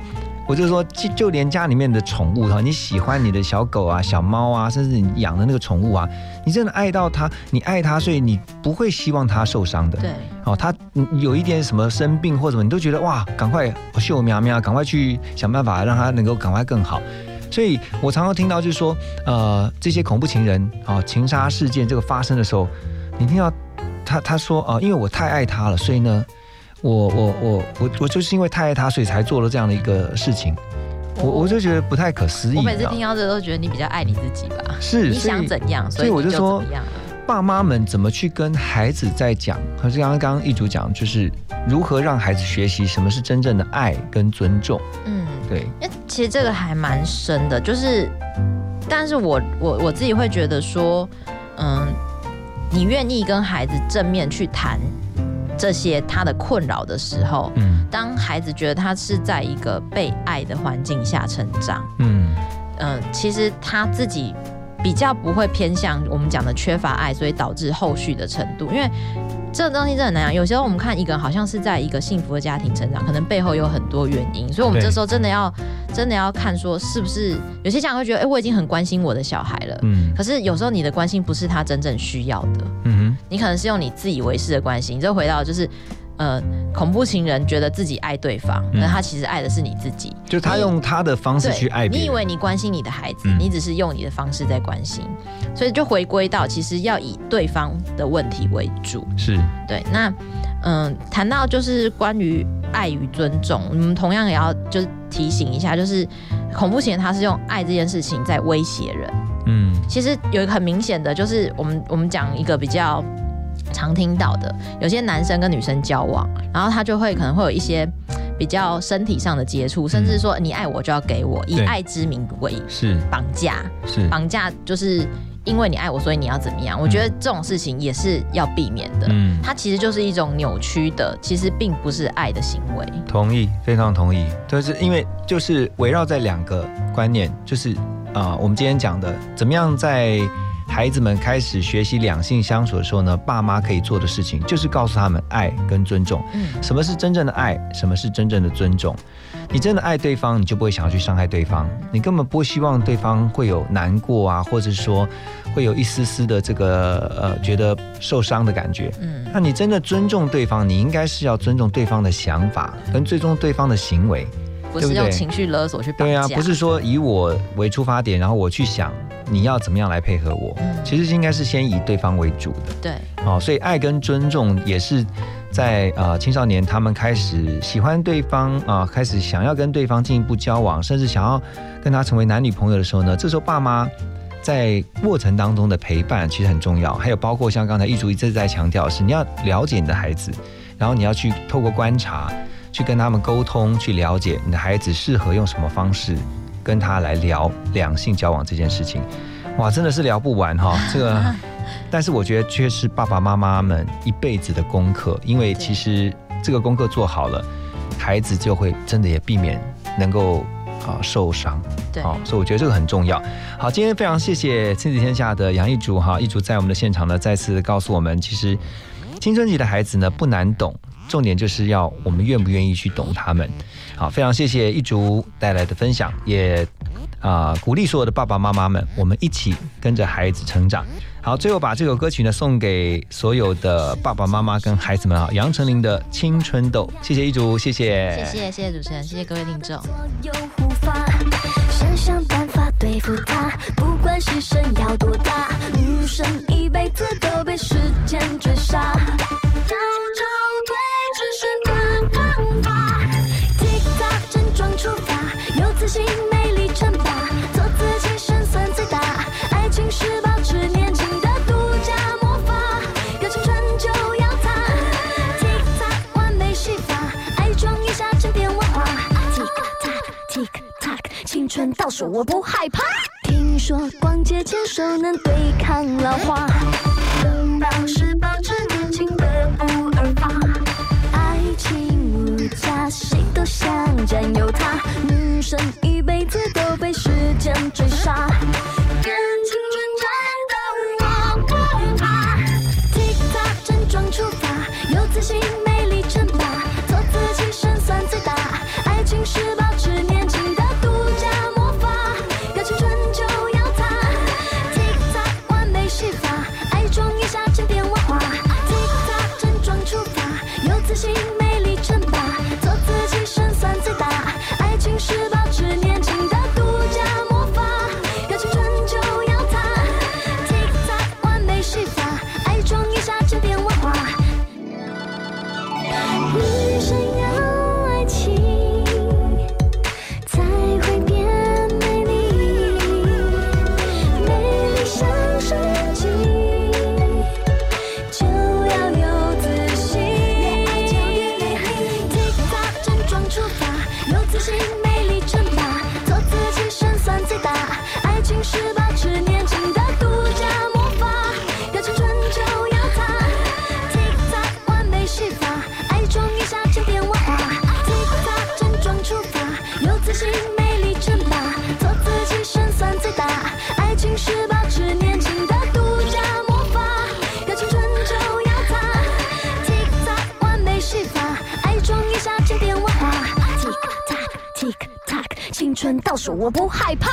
我就说，就就连家里面的宠物哈，你喜欢你的小狗啊、小猫啊，甚至你养的那个宠物啊，你真的爱到它，你爱它，所以你不会希望它受伤的。对，哦，它嗯有一点什么生病或什么，你都觉得哇，赶快秀喵喵，赶快去想办法让它能够赶快更好。所以我常常听到就是说，呃，这些恐怖情人啊、哦情杀事件这个发生的时候，你听到他他说啊、因为我太爱他了，所以呢，我我我我我就是因为太爱他，所以才做了这样的一个事情。我我就觉得不太可思议。我每次听到这都觉得你比较爱你自己吧？是，你想怎样，所以我就就说怎么样了。爸妈们怎么去跟孩子在讲，可是刚刚刚刚一主讲，就是如何让孩子学习什么是真正的爱跟尊重。嗯，对，那其实这个还蛮深的，就是，但是我我我自己会觉得说，嗯，你愿意跟孩子正面去谈这些他的困扰的时候，嗯。当孩子觉得他是在一个被爱的环境下成长，嗯。嗯，其实他自己比较不会偏向我们讲的缺乏爱，所以导致后续的程度。因为这个东西真的很难讲。有时候我们看一个人好像是在一个幸福的家庭成长，可能背后有很多原因，所以我们这时候真的要真的要看说是不是有些家长会觉得，哎、我已经很关心我的小孩了。嗯可是有时候你的关心不是他真正需要的，嗯哼你可能是用你自以为是的关心。你就回到就是呃，恐怖情人觉得自己爱对方，嗯那他其实爱的是你自己。就他用他的方式去爱你。你以为你关心你的孩子，嗯你只是用你的方式在关心，所以就回归到其实要以对方的问题为主。是对，那嗯，谈到就是关于爱与尊重，我们同样也要就是提醒一下，就是恐怖情人他是用爱这件事情在威胁人。嗯其实有一个很明显的，就是我们我们讲一个比较常听到的，有些男生跟女生交往，然后他就会可能会有一些比较身体上的接触，甚至说你爱我就要给我，以爱之名为是绑架，是绑架就是因为你爱我，所以你要怎么样？我觉得这种事情也是要避免的。嗯它其实就是一种扭曲的，其实并不是爱的行为。同意，非常同意。就是因为就是围绕在两个观念，就是啊、我们今天讲的，怎么样在孩子们开始学习两性相处的时候呢，爸妈可以做的事情，就是告诉他们爱跟尊重。嗯什么是真正的爱？什么是真正的尊重？你真的爱对方，你就不会想要去伤害对方，你根本不希望对方会有难过啊，或者说会有一丝丝的这个呃觉得受伤的感觉。嗯那你真的尊重对方，你应该是要尊重对方的想法，跟最终对方的行为，不是用情绪勒索去绑架。对啊，不是说以我为出发点，然后我去想你要怎么样来配合我，嗯其实应该是先以对方为主的。对，哦，所以爱跟尊重也是在呃青少年他们开始喜欢对方啊、开始想要跟对方进一步交往，甚至想要跟他成为男女朋友的时候呢，这时候爸妈在过程当中的陪伴其实很重要，还有包括像刚才一竹一直在强调的是，你要了解你的孩子，然后你要去透过观察，去跟他们沟通，去了解你的孩子适合用什么方式跟他来聊两性交往这件事情。哇，真的是聊不完哈、这个。但是我觉得却是爸爸妈妈们一辈子的功课，因为其实这个功课做好了，孩子就会真的也避免能够啊受伤。对好、所以我觉得这个很重要。好，今天非常谢谢亲子天下的杨一竹哈，一竹在我们的现场呢，再次告诉我们，其实青春期的孩子呢不难懂，重点就是要我们愿不愿意去懂他们。好，非常谢谢一竹带来的分享，也啊、鼓励所有的爸爸妈妈们，我们一起跟着孩子成长。好，最后把这首歌曲呢送给所有的爸爸妈妈跟孩子们啊，杨丞琳的《青春痘》，谢谢一竹，谢谢，谢谢谢谢主持人，谢谢各位听众。有护法，想想办法对付他，不管牺牲要多大，女生一辈子都被时间追杀。青春倒数我不害怕。听说逛街牵手能对抗老化，拥抱是保持年轻的不二法。爱情无价，谁都想占有它。女生一辈子都被时间追杀，我不害怕。